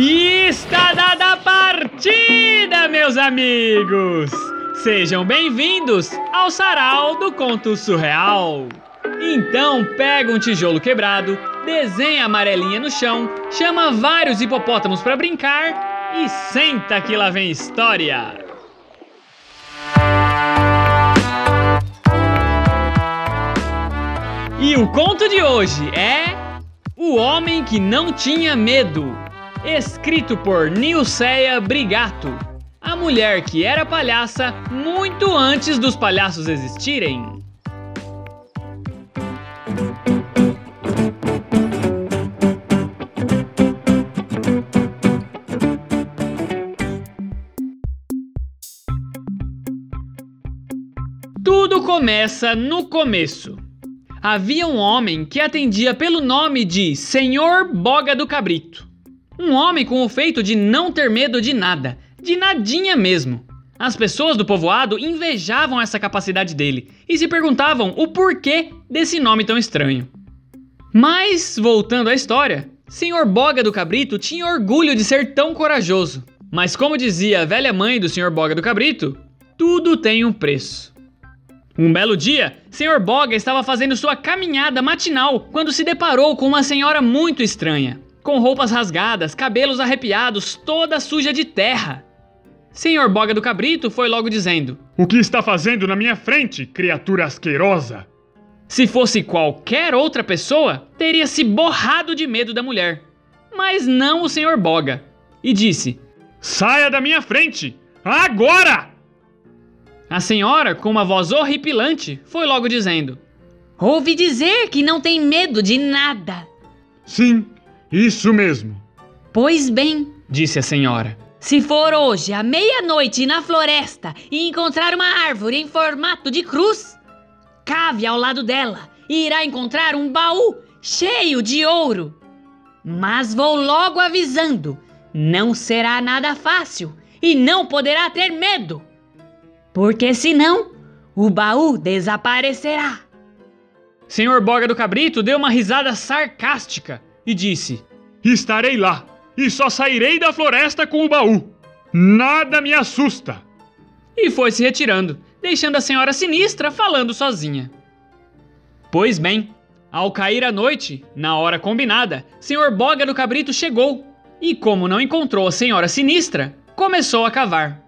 E está dada a partida, meus amigos! Sejam bem-vindos ao Sarau do Conto Surreal. Então pega um tijolo quebrado, desenha a amarelinha no chão, chama vários hipopótamos para brincar e senta que lá vem história. E o conto de hoje é O Homem que Não Tinha Medo, escrito por Nilceia Brigato, a mulher que era palhaça muito antes dos palhaços existirem. Tudo começa no começo. Havia um homem que atendia pelo nome de Senhor Boga do Cabrito. Um homem com o feito de não ter medo de nada, de nadinha mesmo. As pessoas do povoado invejavam essa capacidade dele e se perguntavam o porquê desse nome tão estranho. Mas, voltando à história, Senhor Boga do Cabrito tinha orgulho de ser tão corajoso. Mas, como dizia a velha mãe do Senhor Boga do Cabrito, tudo tem um preço. Um belo dia, Senhor Boga estava fazendo sua caminhada matinal quando se deparou com uma senhora muito estranha, com roupas rasgadas, cabelos arrepiados, toda suja de terra. Senhor Boga do Cabrito foi logo dizendo: O que está fazendo na minha frente, criatura asquerosa? Se fosse qualquer outra pessoa, teria se borrado de medo da mulher. Mas não o Senhor Boga. E disse: Saia da minha frente! Agora! A senhora, com uma voz horripilante, foi logo dizendo: Ouvi dizer que não tem medo de nada. Sim, isso mesmo. Pois bem, disse a senhora. Se for hoje à meia-noite na floresta e encontrar uma árvore em formato de cruz, cave ao lado dela e irá encontrar um baú cheio de ouro. Mas vou logo avisando: não será nada fácil e não poderá ter medo porque senão o baú desaparecerá. Senhor Boga do Cabrito deu uma risada sarcástica e disse: Estarei lá e só sairei da floresta com o baú. Nada me assusta. E foi se retirando, deixando a senhora sinistra falando sozinha. Pois bem, ao cair a noite, na hora combinada, Senhor Boga do Cabrito chegou e, como não encontrou a senhora sinistra, começou a cavar.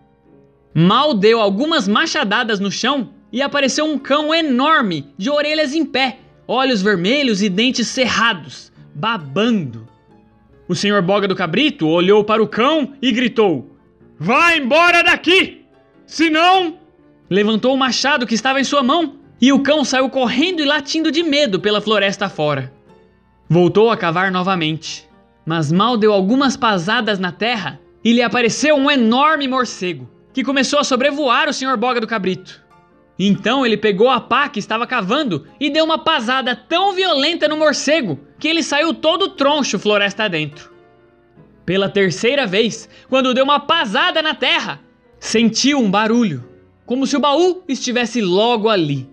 Mal deu algumas machadadas no chão e apareceu um cão enorme, de orelhas em pé, olhos vermelhos e dentes cerrados, babando. O senhor Boga do Cabrito olhou para o cão e gritou: Vá embora daqui! Senão. Levantou o machado que estava em sua mão e o cão saiu correndo e latindo de medo pela floresta fora. Voltou a cavar novamente, mas mal deu algumas pasadas na terra e lhe apareceu um enorme morcego que começou a sobrevoar o Sr. Boga do Cabrito. Então ele pegou a pá que estava cavando e deu uma pasada tão violenta no morcego que ele saiu todo troncho floresta adentro. Pela terceira vez, quando deu uma pasada na terra, sentiu um barulho, como se o baú estivesse logo ali.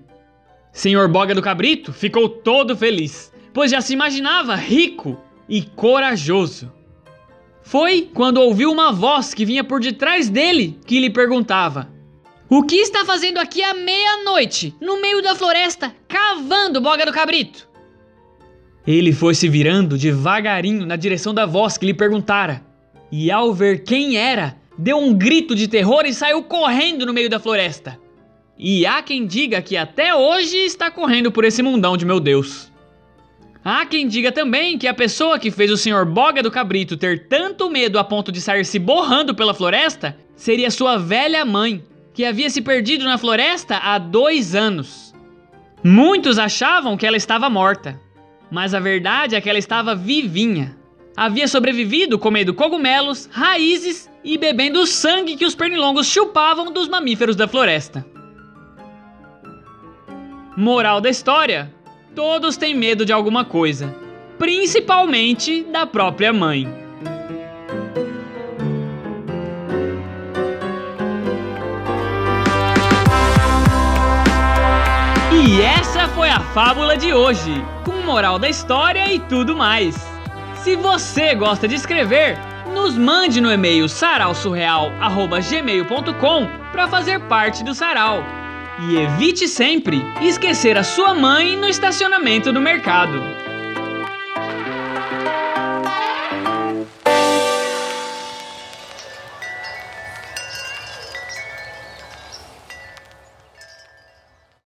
Senhor Boga do Cabrito ficou todo feliz, pois já se imaginava rico e corajoso. Foi quando ouviu uma voz que vinha por detrás dele que lhe perguntava: O que está fazendo aqui à meia-noite, no meio da floresta, cavando boga do cabrito? Ele foi se virando devagarinho na direção da voz que lhe perguntara, e ao ver quem era, deu um grito de terror e saiu correndo no meio da floresta. E há quem diga que até hoje está correndo por esse mundão de meu Deus. Há quem diga também que a pessoa que fez o Sr. Boga do Cabrito ter tanto medo a ponto de sair se borrando pela floresta seria sua velha mãe, que havia se perdido na floresta há dois anos. Muitos achavam que ela estava morta, mas a verdade é que ela estava vivinha. Havia sobrevivido comendo cogumelos, raízes e bebendo o sangue que os pernilongos chupavam dos mamíferos da floresta. Moral da história: todos têm medo de alguma coisa, principalmente da própria mãe. E essa foi a fábula de hoje, com moral da história e tudo mais. Se você gosta de escrever, nos mande no e-mail sarausurreal@gmail.com para fazer parte do sarau. E evite sempre esquecer a sua mãe no estacionamento do mercado.